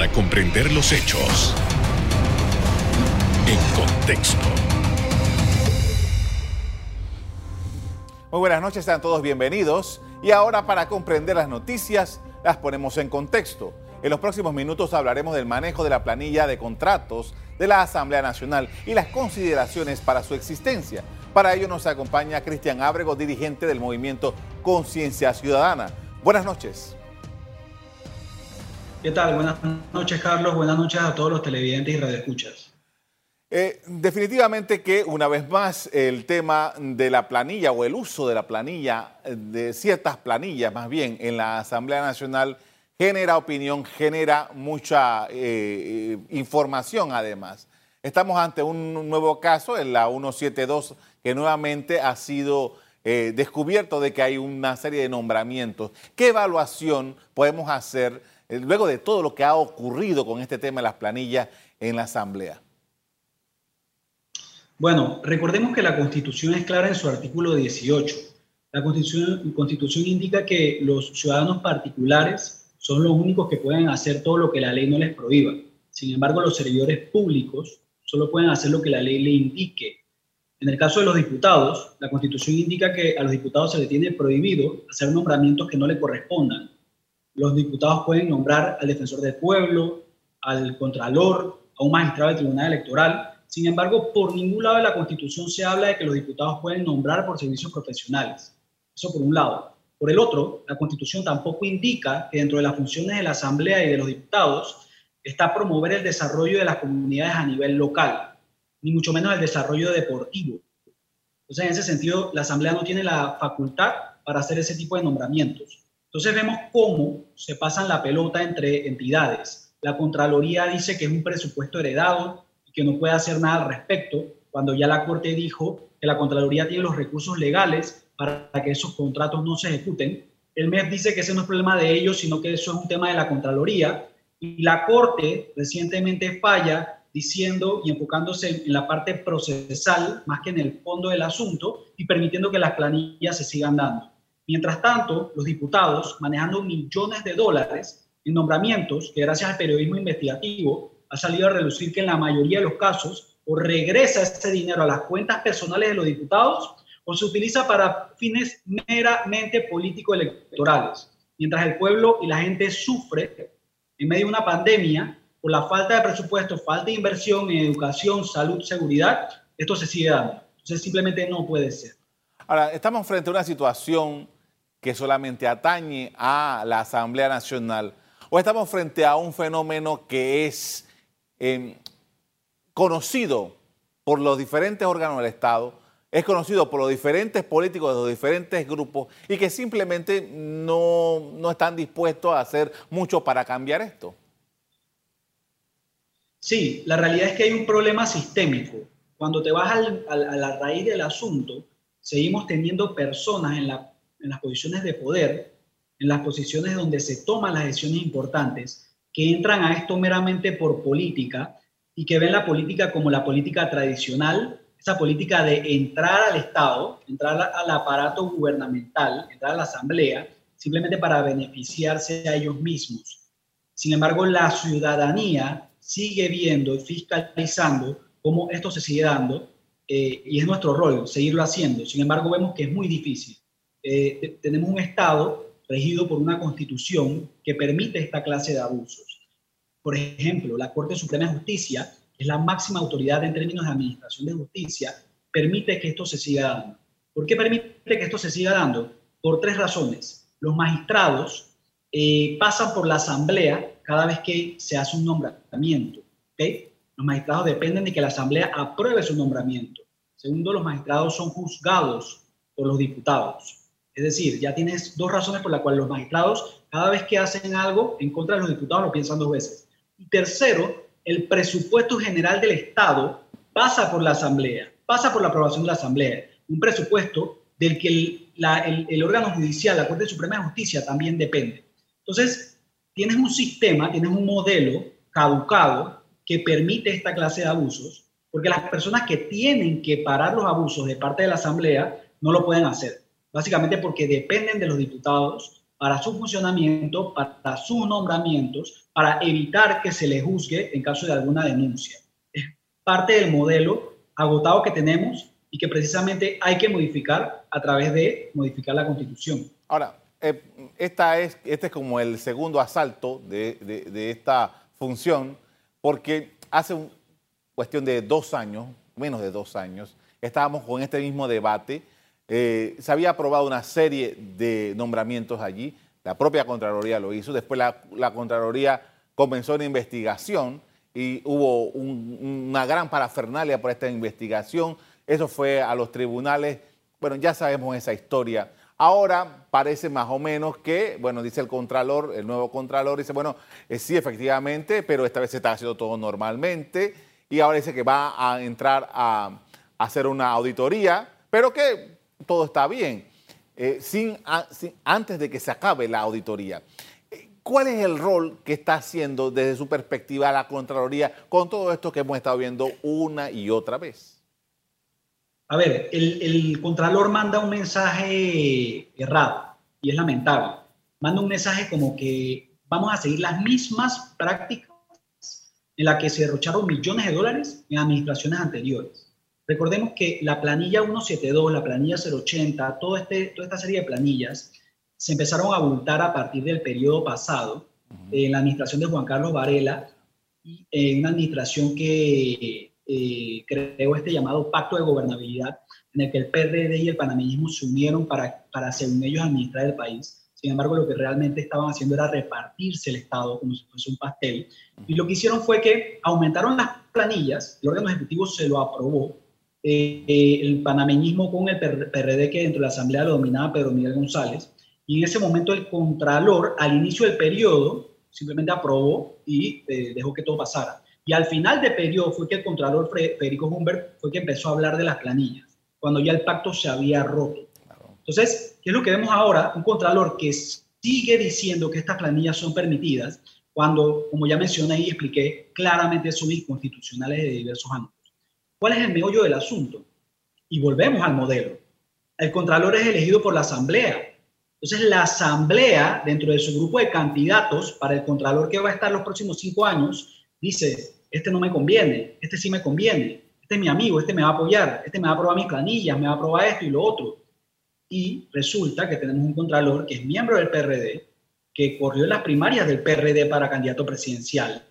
para comprender los hechos en contexto. Muy buenas noches, sean todos bienvenidos. Y ahora para comprender las noticias, las ponemos en contexto. En los próximos minutos hablaremos del manejo de la planilla de contratos de la Asamblea Nacional y las consideraciones para su existencia. Para ello nos acompaña Cristian Ábrego, dirigente del movimiento Conciencia Ciudadana. Buenas noches. ¿Qué tal? Buenas noches, Carlos. Buenas noches a todos los televidentes y radioescuchas. Eh, definitivamente que una vez más el tema de la planilla o el uso de la planilla, de ciertas planillas más bien en la Asamblea Nacional genera opinión, genera mucha eh, eh, información además. Estamos ante un nuevo caso en la 172 que nuevamente ha sido descubierto de que hay una serie de nombramientos. ¿Qué evaluación podemos hacer luego de todo lo que ha ocurrido con este tema de las planillas en la Asamblea? Bueno, recordemos que la Constitución es clara en su artículo 18. La Constitución, Constitución indica que los ciudadanos particulares son los únicos que pueden hacer todo lo que la ley no les prohíba. Sin embargo, los servidores públicos solo pueden hacer lo que la ley le indique. En el caso de los diputados, la Constitución indica que a los diputados se les tiene prohibido hacer nombramientos que no le correspondan los diputados pueden nombrar al defensor del pueblo, al contralor, a un magistrado del Tribunal Electoral. Sin embargo, por ningún lado de la Constitución se habla de que los diputados pueden nombrar por servicios profesionales. Eso por un lado. Por el otro, la Constitución tampoco indica que dentro de las funciones de la Asamblea y de los diputados está promover el desarrollo de las comunidades a nivel local, ni mucho menos el desarrollo deportivo. Entonces, en ese sentido, la Asamblea no tiene la facultad para hacer ese tipo de nombramientos. Entonces vemos cómo se pasan la pelota entre entidades. La Contraloría dice que es un presupuesto heredado y que no puede hacer nada al respecto, cuando ya la Corte dijo que la Contraloría tiene los recursos legales para que esos contratos no se ejecuten. El MES dice que ese no es problema de ellos, sino que eso es un tema de la Contraloría. Y la Corte recientemente falla diciendo y enfocándose en la parte procesal más que en el fondo del asunto y permitiendo que las planillas se sigan dando. Mientras tanto, los diputados, manejando millones de dólares en nombramientos, que gracias al periodismo investigativo ha salido a relucir que en la mayoría de los casos o regresa ese dinero a las cuentas personales de los diputados o se utiliza para fines meramente político-electorales. Mientras el pueblo y la gente sufre en medio de una pandemia por la falta de presupuesto, falta de inversión en educación, salud, seguridad, esto se sigue dando. Entonces simplemente no puede ser. Ahora, estamos frente a una situación que solamente atañe a la Asamblea Nacional o estamos frente a un fenómeno que es em, conocido por los diferentes órganos del Estado, es conocido por los diferentes políticos de los diferentes grupos y que simplemente no, no están dispuestos a hacer mucho para cambiar esto. Sí, la realidad es que hay un problema sistémico. Cuando te vas a la raíz del asunto, seguimos teniendo personas en la en las posiciones de poder, en las posiciones donde se toman las decisiones importantes, que entran a esto meramente por política y que ven la política como la política tradicional, esa política de entrar al Estado, entrar al aparato gubernamental, entrar a la Asamblea, simplemente para beneficiarse a ellos mismos. Sin embargo, la ciudadanía sigue viendo y fiscalizando cómo esto se sigue dando eh, y es nuestro rol seguirlo haciendo. Sin embargo, vemos que es muy difícil. Eh, tenemos un Estado regido por una constitución que permite esta clase de abusos. Por ejemplo, la Corte Suprema de Justicia, que es la máxima autoridad en términos de administración de justicia, permite que esto se siga dando. ¿Por qué permite que esto se siga dando? Por tres razones. Los magistrados eh, pasan por la asamblea cada vez que se hace un nombramiento. Los magistrados dependen de que la asamblea apruebe su nombramiento. Segundo, los magistrados son juzgados por los diputados. Es decir, ya tienes dos razones por las cuales los magistrados, cada vez que hacen algo en contra de los diputados, lo piensan dos veces. Y tercero, el presupuesto general del Estado pasa por la Asamblea, pasa por la aprobación de la Asamblea. Un presupuesto del que el, el órgano judicial, la Corte Suprema de Justicia, también depende. Entonces, tienes un sistema, tienes un modelo caducado que permite esta clase de abusos, porque las personas que tienen que parar los abusos de parte de la Asamblea no lo pueden hacer básicamente porque dependen de los diputados para su funcionamiento, para sus nombramientos, para evitar que se le juzgue en caso de alguna denuncia. Es parte del modelo agotado que tenemos y que precisamente hay que modificar a través de modificar la constitución. Ahora, eh, esta es, este es como el segundo asalto de, de, esta función, porque hace un, cuestión de dos años, menos de dos años, estábamos con este mismo debate. Eh, se había aprobado una serie de nombramientos allí, la propia Contraloría lo hizo, después la, la Contraloría comenzó una investigación y hubo una gran parafernalia por esta investigación, eso fue a los tribunales, bueno, ya sabemos esa historia. Ahora parece más o menos que, bueno, dice el Contralor, el nuevo Contralor, dice, bueno, eh, sí, efectivamente, pero esta vez se está haciendo todo normalmente y ahora dice que va a entrar a, hacer una auditoría, pero que todo está bien, eh, sin, antes de que se acabe la auditoría. ¿Cuál es el rol que está haciendo desde su perspectiva la Contraloría con todo esto que hemos estado viendo una y otra vez? A ver, el, el Contralor manda un mensaje errado y es lamentable. Manda un mensaje como que vamos a seguir las mismas prácticas en las que se derrocharon millones de dólares en administraciones anteriores. Recordemos que la planilla 172, la planilla 080, todo este, toda esta serie de planillas se empezaron a abultar a partir del periodo pasado, en la administración de Juan Carlos Varela, y en una administración que eh, creó este llamado Pacto de Gobernabilidad, en el que el PRD y el panameñismo se unieron para, para, según ellos, administrar el país. Sin embargo, lo que realmente estaban haciendo era repartirse el Estado como si fuese un pastel. Y lo que hicieron fue que aumentaron las planillas, el órgano ejecutivo se lo aprobó, eh, eh, el panameñismo con el PRD que dentro de la Asamblea lo dominaba Pedro Miguel González. Y en ese momento el Contralor, al inicio del periodo, simplemente aprobó y eh, dejó que todo pasara. Y al final del periodo fue que el Contralor Federico Humbert fue que empezó a hablar de las planillas, cuando ya el pacto se había roto. Entonces, ¿qué es lo que vemos ahora? Un Contralor que sigue diciendo que estas planillas son permitidas, cuando, como ya mencioné y expliqué, claramente son inconstitucionales de diversos ámbitos. ¿Cuál es el meollo del asunto? Y volvemos al modelo. El contralor es elegido por la asamblea. Entonces, la asamblea, dentro de su grupo de candidatos para el contralor que va a estar los próximos cinco años, dice, este no me conviene, este sí me conviene, este es mi amigo, este me va a apoyar, este me va a aprobar mis planillas, me va a aprobar esto y lo otro. Y resulta que tenemos un contralor que es miembro del PRD, que corrió en las primarias del PRD para candidato presidencial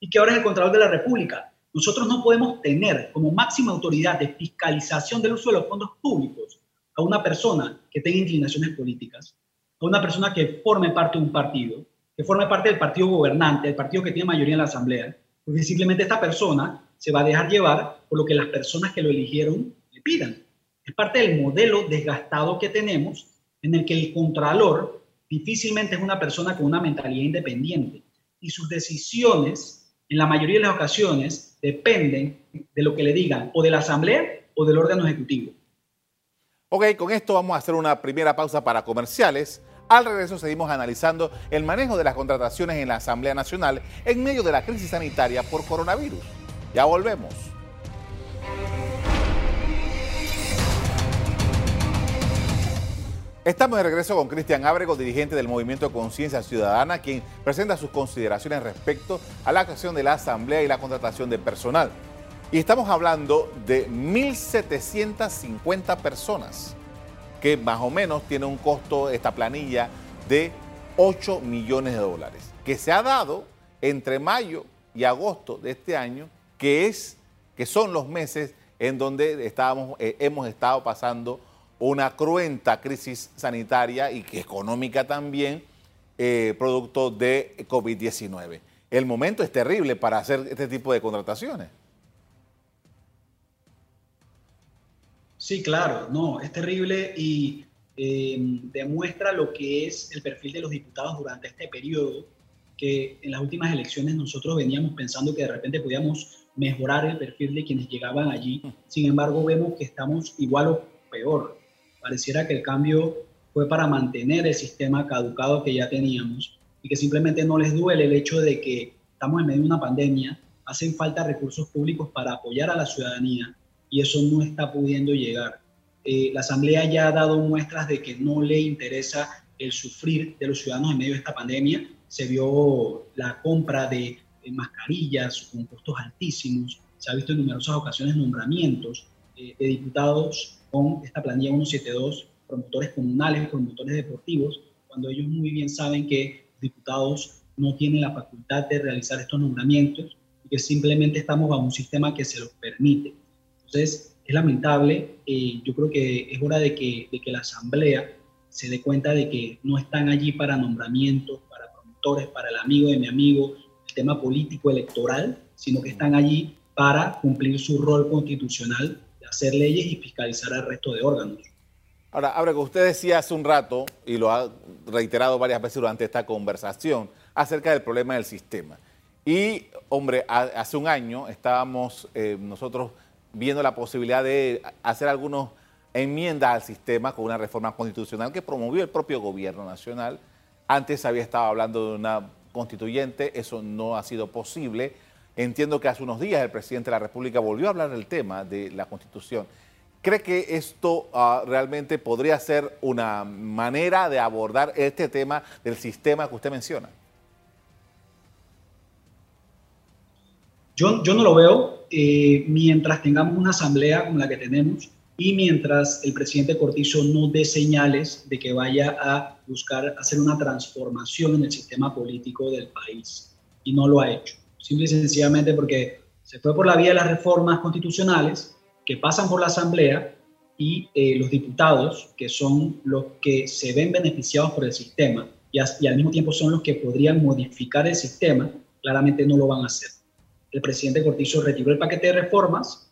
y que ahora es el contralor de la República. Nosotros no podemos tener como máxima autoridad de fiscalización del uso de los fondos públicos a una persona que tenga inclinaciones políticas, a una persona que forme parte de un partido, que forme parte del partido gobernante, el partido que tiene mayoría en la Asamblea, porque simplemente esta persona se va a dejar llevar por lo que las personas que lo eligieron le pidan. Es parte del modelo desgastado que tenemos en el que el contralor difícilmente es una persona con una mentalidad independiente y sus decisiones, en la mayoría de las ocasiones, dependen de lo que le digan o de la Asamblea o del órgano ejecutivo. Ok, con esto vamos a hacer una primera pausa para comerciales. Al regreso seguimos analizando el manejo de las contrataciones en la Asamblea Nacional en medio de la crisis sanitaria por coronavirus. Ya volvemos. Estamos de regreso con Cristian Ábrego, dirigente del Movimiento Conciencia Ciudadana, quien presenta sus consideraciones respecto a la actuación de la Asamblea y la contratación de personal. Y estamos hablando de 1.750 personas, que más o menos tiene un costo, esta planilla, de 8 millones de dólares, que se ha dado entre mayo y agosto de este año, que, es, que son los meses en donde estábamos, eh, hemos estado pasando una cruenta crisis sanitaria y económica también, eh, producto de COVID-19. El momento es terrible para hacer este tipo de contrataciones. Sí, claro, no, es terrible y eh, demuestra lo que es el perfil de los diputados durante este periodo, que en las últimas elecciones nosotros veníamos pensando que de repente podíamos mejorar el perfil de quienes llegaban allí. Sin embargo, vemos que estamos igual o peor. Pareciera que el cambio fue para mantener el sistema caducado que ya teníamos y que simplemente no les duele el hecho de que estamos en medio de una pandemia, hacen falta recursos públicos para apoyar a la ciudadanía y eso no está pudiendo llegar. Eh, la Asamblea ya ha dado muestras de que no le interesa el sufrir de los ciudadanos en medio de esta pandemia. Se vio la compra de, mascarillas con costos altísimos. Se ha visto en numerosas ocasiones nombramientos eh, de diputados con esta planilla 172, promotores comunales, promotores deportivos, cuando ellos muy bien saben que diputados no tienen la facultad de realizar estos nombramientos y que simplemente estamos bajo un sistema que se los permite. Entonces, es lamentable. Eh, yo creo que es hora de que, de que la Asamblea se dé cuenta de que no están allí para nombramientos, para promotores, para el amigo de mi amigo, el tema político electoral, sino que están allí para cumplir su rol constitucional de hacer leyes y fiscalizar al resto de órganos. Ahora, Abre, que usted decía hace un rato, y lo ha reiterado varias veces durante esta conversación, acerca del problema del sistema. Y, hombre, hace un año estábamos eh, nosotros viendo la posibilidad de hacer algunas enmiendas al sistema con una reforma constitucional que promovió el propio gobierno nacional. Antes había estado hablando de una constituyente, eso no ha sido posible. Entiendo que hace unos días el presidente de la República volvió a hablar del tema de la constitución. ¿Cree que esto ah, realmente podría ser una manera de abordar este tema del sistema que usted menciona? Yo, yo no lo veo eh, mientras tengamos una asamblea como la que tenemos y mientras el presidente Cortizo no dé señales de que vaya a buscar hacer una transformación en el sistema político del país. Y no lo ha hecho. Simple y sencillamente porque se fue por la vía de las reformas constitucionales que pasan por la asamblea y eh, los diputados, que son los que se ven beneficiados por el sistema y, y al mismo tiempo son los que podrían modificar el sistema, claramente no lo van a hacer el presidente Cortizo retiró el paquete de reformas,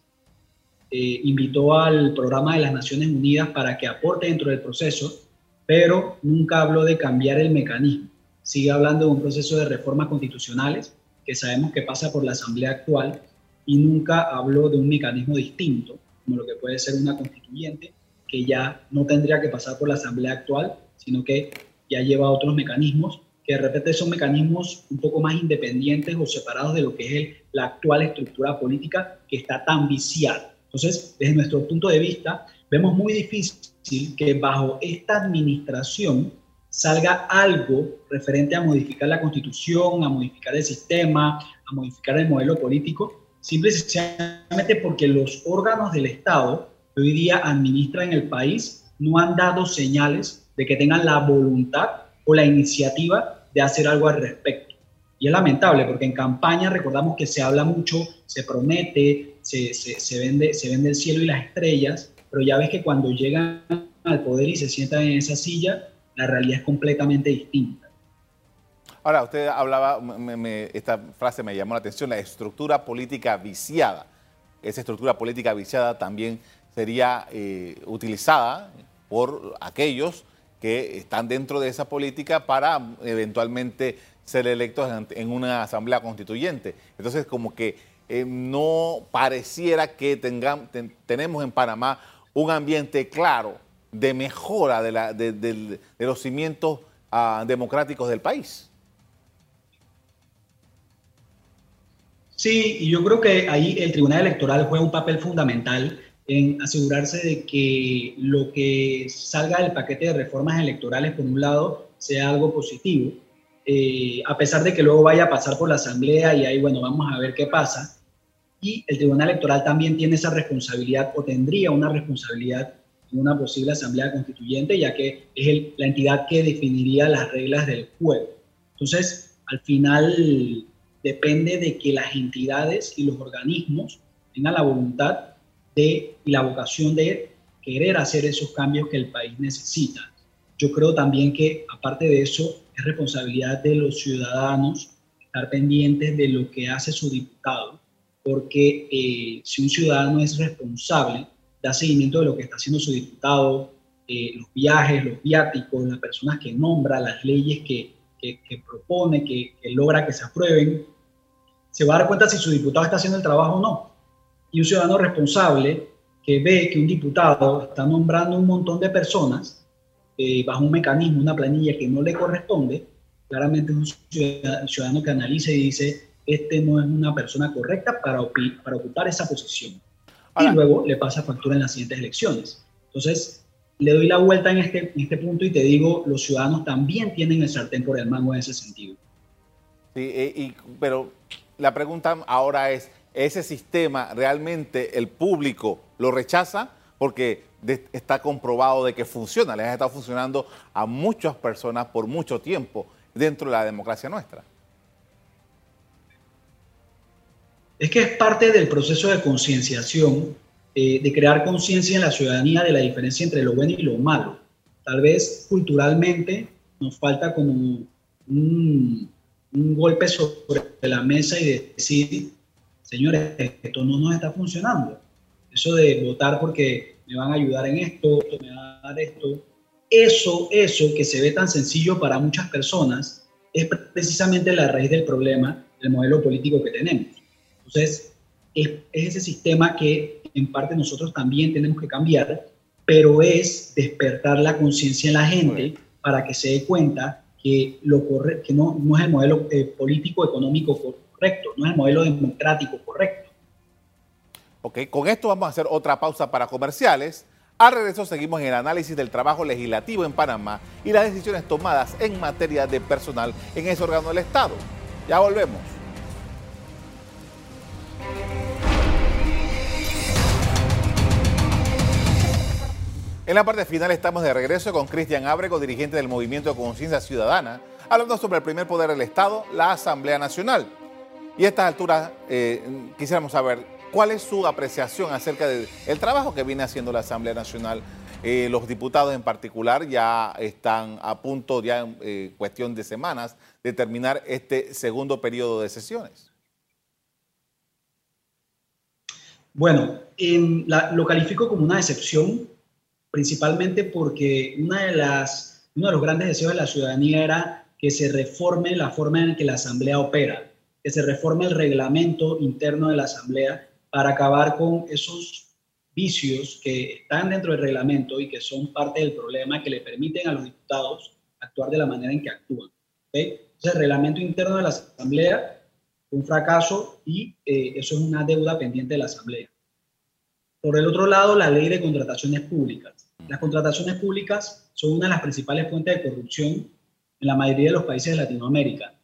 eh, invitó al programa de las Naciones Unidas para que aporte dentro del proceso, pero nunca habló de cambiar el mecanismo. Sigue hablando de un proceso de reformas constitucionales que sabemos que pasa por la Asamblea actual y nunca habló de un mecanismo distinto, como lo que puede ser una constituyente, que ya no tendría que pasar por la Asamblea actual, sino que ya lleva otros mecanismos que de repente son mecanismos un poco más independientes o separados de lo que es la actual estructura política que está tan viciada. Entonces, desde nuestro punto de vista, vemos muy difícil que bajo esta administración salga algo referente a modificar la constitución, a modificar el sistema, a modificar el modelo político, simplemente porque los órganos del Estado que hoy día administran el país no han dado señales de que tengan la voluntad o la iniciativa de hacer algo al respecto. Y es lamentable porque en campaña recordamos que se habla mucho, se promete, se, se, vende, se vende el cielo y las estrellas, pero ya ves que cuando llegan al poder y se sientan en esa silla, la realidad es completamente distinta. Ahora, usted hablaba, esta frase me llamó la atención, la estructura política viciada. Esa estructura política viciada también sería eh, utilizada por aquellos que están dentro de esa política para eventualmente ser electos en una asamblea constituyente. Entonces, como que eh, no pareciera que tengamos, tenemos en Panamá un ambiente claro de mejora de, los cimientos ah, democráticos del país. Sí, y yo creo que ahí el Tribunal Electoral juega un papel fundamental en asegurarse de que lo que salga del paquete de reformas electorales, por un lado, sea algo positivo, eh, a pesar de que luego vaya a pasar por la Asamblea y ahí, bueno, vamos a ver qué pasa. Y el Tribunal Electoral también tiene esa responsabilidad o tendría una responsabilidad en una posible Asamblea Constituyente, ya que es la entidad que definiría las reglas del juego. Entonces, al final depende de que las entidades y los organismos tengan la voluntad de, y la vocación de querer hacer esos cambios que el país necesita. Yo creo también que, aparte de eso, es responsabilidad de los ciudadanos estar pendientes de lo que hace su diputado, porque eh, si un ciudadano es responsable, da seguimiento de lo que está haciendo su diputado, eh, los viajes, los viáticos, las personas que nombra, las leyes que, que, propone, que, que logra que se aprueben, se va a dar cuenta si su diputado está haciendo el trabajo o no y un ciudadano responsable que ve que un diputado está nombrando un montón de personas eh, bajo un mecanismo, una planilla que no le corresponde, claramente es un ciudadano que analiza y dice, este no es una persona correcta para, para ocupar esa posición. y luego le pasa factura en las siguientes elecciones. Entonces, le doy la vuelta en este, en este punto y te digo, los ciudadanos también tienen el sartén por el mango en ese sentido. Sí, y, pero la pregunta ahora es, ¿ese sistema realmente el público lo rechaza? Porque está comprobado de que funciona, les ha estado funcionando a muchas personas por mucho tiempo dentro de la democracia nuestra. Es que es parte del proceso de concienciación, eh, de crear conciencia en la ciudadanía de la diferencia entre lo bueno y lo malo. Tal vez culturalmente nos falta como un, un golpe sobre la mesa y decir, señores, esto no nos está funcionando. Eso de votar porque me van a ayudar en esto, me van a dar esto, eso, eso que se ve tan sencillo para muchas personas, es precisamente la raíz del problema del modelo político que tenemos. Entonces, es, ese sistema que en parte nosotros también tenemos que cambiar, pero es despertar la conciencia en la gente para que se dé cuenta que, lo corre, que no, no es el modelo eh, político económico correcto, no es el modelo democrático correcto. Ok, con esto vamos a hacer otra pausa para comerciales. Al regreso seguimos en el análisis del trabajo legislativo en Panamá y las decisiones tomadas en materia de personal en ese órgano del Estado. Ya volvemos. En la parte final estamos de regreso con Cristian Ábrego, dirigente del Movimiento de Conciencia Ciudadana, hablando sobre el primer poder del Estado, la Asamblea Nacional. Y a estas alturas eh, quisiéramos saber cuál es su apreciación acerca del trabajo que viene haciendo la Asamblea Nacional. Eh, los diputados en particular ya están a punto, ya en eh, cuestión de semanas, de terminar este segundo periodo de sesiones. Bueno, lo califico como una excepción principalmente porque una de las, uno de los grandes deseos de la ciudadanía era que se reforme la forma en que la Asamblea opera, que se reforme el reglamento interno de la Asamblea para acabar con esos vicios que están dentro del reglamento y que son parte del problema que le permiten a los diputados actuar de la manera en que actúan. Entonces, el reglamento interno de la Asamblea fue un fracaso y eh, eso es una deuda pendiente de la Asamblea. Por el otro lado, la ley de contrataciones públicas. Las contrataciones públicas son una de las principales fuentes de corrupción en la mayoría de los países de Latinoamérica.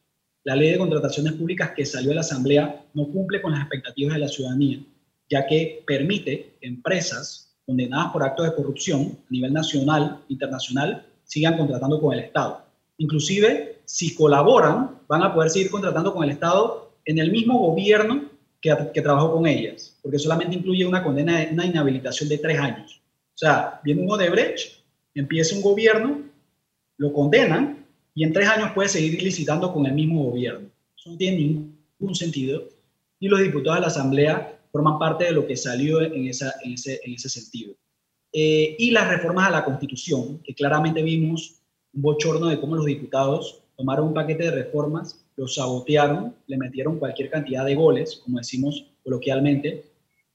La ley de contrataciones públicas que salió de la Asamblea no cumple con las expectativas de la ciudadanía, ya que permite que empresas condenadas por actos de corrupción a nivel nacional, internacional, sigan contratando con el Estado. Inclusive, si colaboran, van a poder seguir contratando con el Estado en el mismo gobierno que, trabajó con ellas, porque solamente incluye una condena, una inhabilitación de tres años. O sea, viene un Odebrecht, empieza un gobierno, lo condenan y en tres años puede seguir licitando con el mismo gobierno. Eso no tiene ningún sentido. Y los diputados de la Asamblea forman parte de lo que salió en, esa, en, ese, en ese sentido. Eh, y las reformas a la Constitución, que claramente vimos un bochorno de cómo los diputados tomaron un paquete de reformas, lo sabotearon, le metieron cualquier cantidad de goles, como decimos coloquialmente,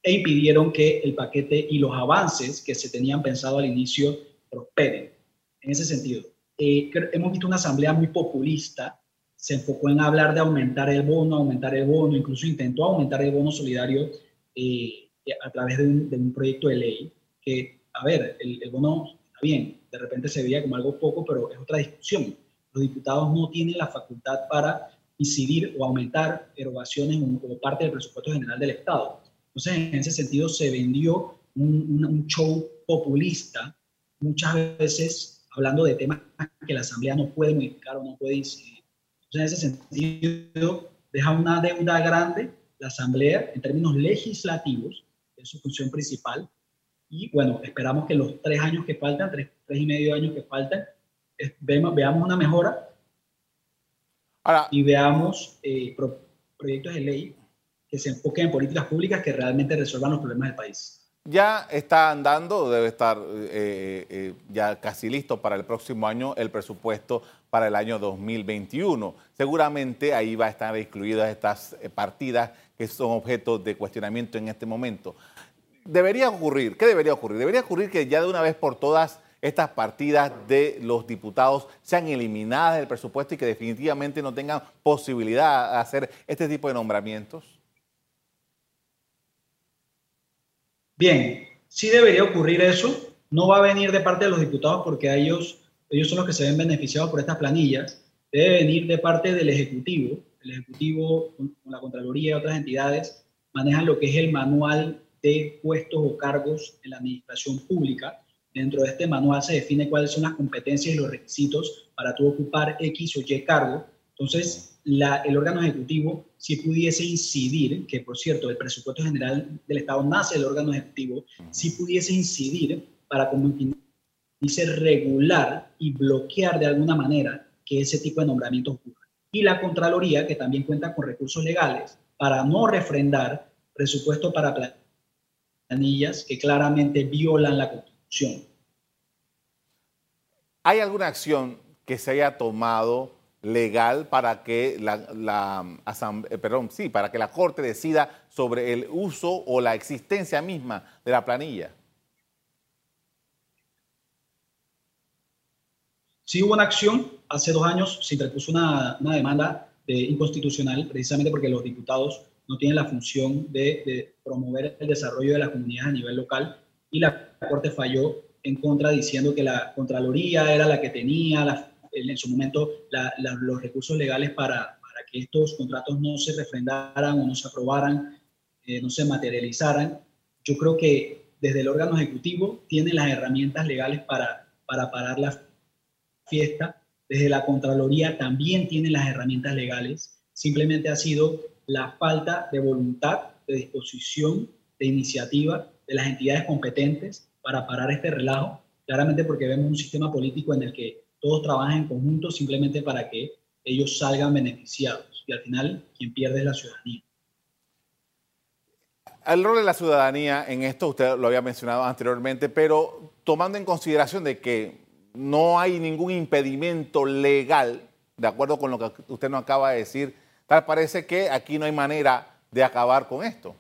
e impidieron que el paquete y los avances que se tenían pensado al inicio prosperen. En ese sentido, eh, hemos visto una asamblea muy populista, se enfocó en hablar de aumentar el bono, aumentar el bono, incluso intentó aumentar el bono solidario eh, a través de un, proyecto de ley, que, a ver, el, bono está bien, de repente se veía como algo poco, pero es otra discusión. Los diputados no tienen la facultad para incidir o aumentar erogaciones como parte del presupuesto general del Estado entonces, en ese sentido, se vendió un, show populista, muchas veces hablando de temas que la Asamblea no puede modificar o no puede incidir. Entonces, en ese sentido, deja una deuda grande la Asamblea en términos legislativos, es su función principal. Y bueno, esperamos que los tres años que faltan, tres, tres y medio años que faltan, veamos, veamos una mejora Ahora, y veamos eh, proyectos de ley que se enfoque en políticas públicas que realmente resuelvan los problemas del país. Ya está andando, debe estar eh, eh, ya casi listo para el próximo año el presupuesto para el año 2021. Seguramente ahí va a estar incluidas estas eh, partidas que son objeto de cuestionamiento en este momento. Debería ocurrir, ¿qué debería ocurrir? Debería ocurrir que ya de una vez por todas estas partidas de los diputados sean eliminadas del presupuesto y que definitivamente no tengan posibilidad de hacer este tipo de nombramientos. Bien, sí debería ocurrir eso, no va a venir de parte de los diputados porque ellos, ellos son los que se ven beneficiados por estas planillas, debe venir de parte del Ejecutivo. El Ejecutivo, con la Contraloría y otras entidades, manejan lo que es el manual de puestos o cargos en la administración pública. Dentro de este manual se define cuáles son las competencias y los requisitos para tú ocupar X o Y cargo. Entonces, el órgano ejecutivo, si pudiese incidir, que por cierto, el presupuesto general del Estado nace del órgano ejecutivo, si pudiese incidir para, como dice, regular y bloquear de alguna manera que ese tipo de nombramientos ocurra. Y la Contraloría, que también cuenta con recursos legales para no refrendar presupuesto para planillas que claramente violan la Constitución. ¿Hay alguna acción que se haya tomado legal para que la, la eh, perdón, sí, para que la Corte decida sobre el uso o la existencia misma de la planilla? Sí hubo una acción, hace dos años se interpuso una, una demanda de inconstitucional precisamente porque los diputados no tienen la función de, de, promover el desarrollo de las comunidades a nivel local y la Corte falló en contra diciendo que la Contraloría era la que tenía la, en su momento los recursos legales para, para, que estos contratos no se refrendaran o no se aprobaran, eh, no se materializaran. Yo creo que desde el órgano ejecutivo tiene las herramientas legales para, para parar la fiesta. Desde la Contraloría también tiene las herramientas legales. Simplemente ha sido la falta de voluntad, de disposición, de iniciativa de las entidades competentes para parar este relajo. Claramente porque vemos un sistema político en el que todos trabajan en conjunto simplemente para que ellos salgan beneficiados. Y al final, quien pierde es la ciudadanía. El rol de la ciudadanía en esto, usted lo había mencionado anteriormente, pero tomando en consideración de que no hay ningún impedimento legal, de acuerdo con lo que usted nos acaba de decir, tal parece que aquí no hay manera de acabar con esto.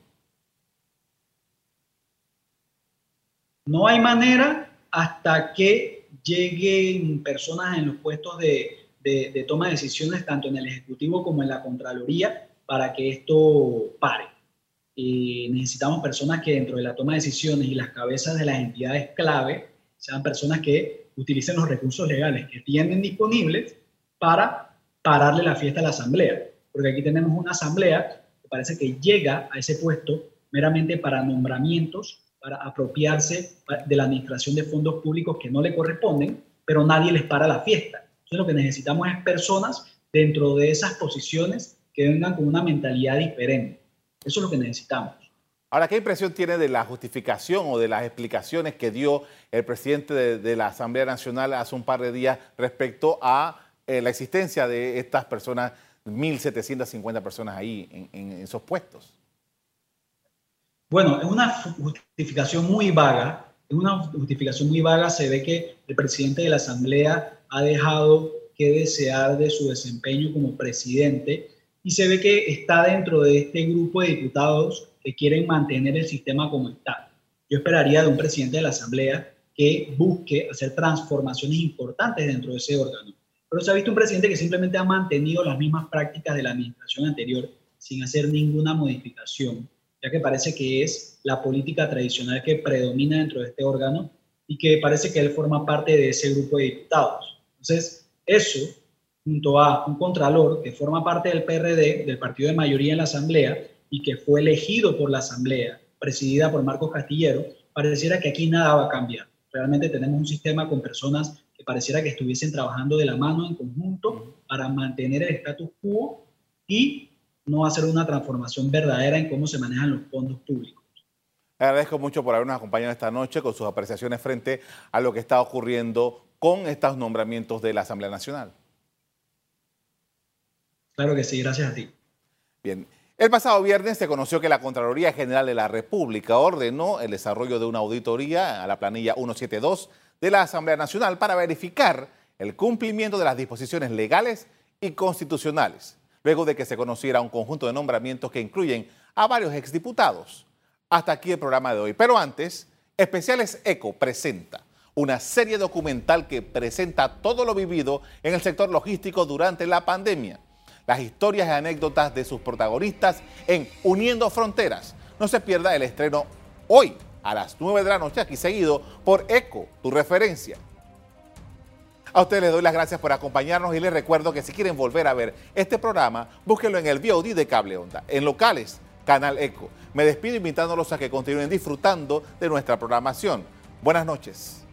No hay manera hasta que lleguen personas en los puestos de, de, toma de decisiones, tanto en el Ejecutivo como en la Contraloría, para que esto pare. Eh, necesitamos personas que dentro de la toma de decisiones y las cabezas de las entidades clave sean personas que utilicen los recursos legales que tienen disponibles para pararle la fiesta a la asamblea. Porque aquí tenemos una asamblea que parece que llega a ese puesto meramente para nombramientos, para apropiarse de la administración de fondos públicos que no le corresponden, pero nadie les para la fiesta. Entonces lo que necesitamos es personas dentro de esas posiciones que vengan con una mentalidad diferente. Eso es lo que necesitamos. Ahora, ¿qué impresión tiene de la justificación o de las explicaciones que dio el presidente de, la Asamblea Nacional hace un par de días respecto a eh, la existencia de estas personas, 1.750 personas ahí en, esos puestos? Bueno, es una justificación muy vaga, es una justificación muy vaga, se ve que el presidente de la Asamblea ha dejado que desear de su desempeño como presidente y se ve que está dentro de este grupo de diputados que quieren mantener el sistema como está. Yo esperaría de un presidente de la Asamblea que busque hacer transformaciones importantes dentro de ese órgano. Pero se ha visto un presidente que simplemente ha mantenido las mismas prácticas de la administración anterior sin hacer ninguna modificación, ya que parece que es la política tradicional que predomina dentro de este órgano y que parece que él forma parte de ese grupo de diputados. Entonces, eso, junto a un contralor que forma parte del PRD, del partido de mayoría en la Asamblea, y que fue elegido por la Asamblea, presidida por Marcos Castillero, pareciera que aquí nada va a cambiar. Realmente tenemos un sistema con personas que pareciera que estuviesen trabajando de la mano en conjunto para mantener el status quo y no hacer una transformación verdadera en cómo se manejan los fondos públicos. Agradezco mucho por habernos acompañado esta noche con sus apreciaciones frente a lo que está ocurriendo con estos nombramientos de la Asamblea Nacional. Claro que sí, gracias a ti. Bien. El pasado viernes se conoció que la Contraloría General de la República ordenó el desarrollo de una auditoría a la planilla 172 de la Asamblea Nacional para verificar el cumplimiento de las disposiciones legales y constitucionales, luego de que se conociera un conjunto de nombramientos que incluyen a varios exdiputados. Hasta aquí el programa de hoy. Pero antes, Especiales ECO presenta una serie documental que presenta todo lo vivido en el sector logístico durante la pandemia las historias y anécdotas de sus protagonistas en Uniendo Fronteras. No se pierda el estreno hoy a las 9 de la noche, aquí seguido por ECO, tu referencia. A ustedes les doy las gracias por acompañarnos y les recuerdo que si quieren volver a ver este programa, búsquenlo en el VOD de Cable Onda, en locales, Canal ECO. Me despido invitándolos a que continúen disfrutando de nuestra programación. Buenas noches.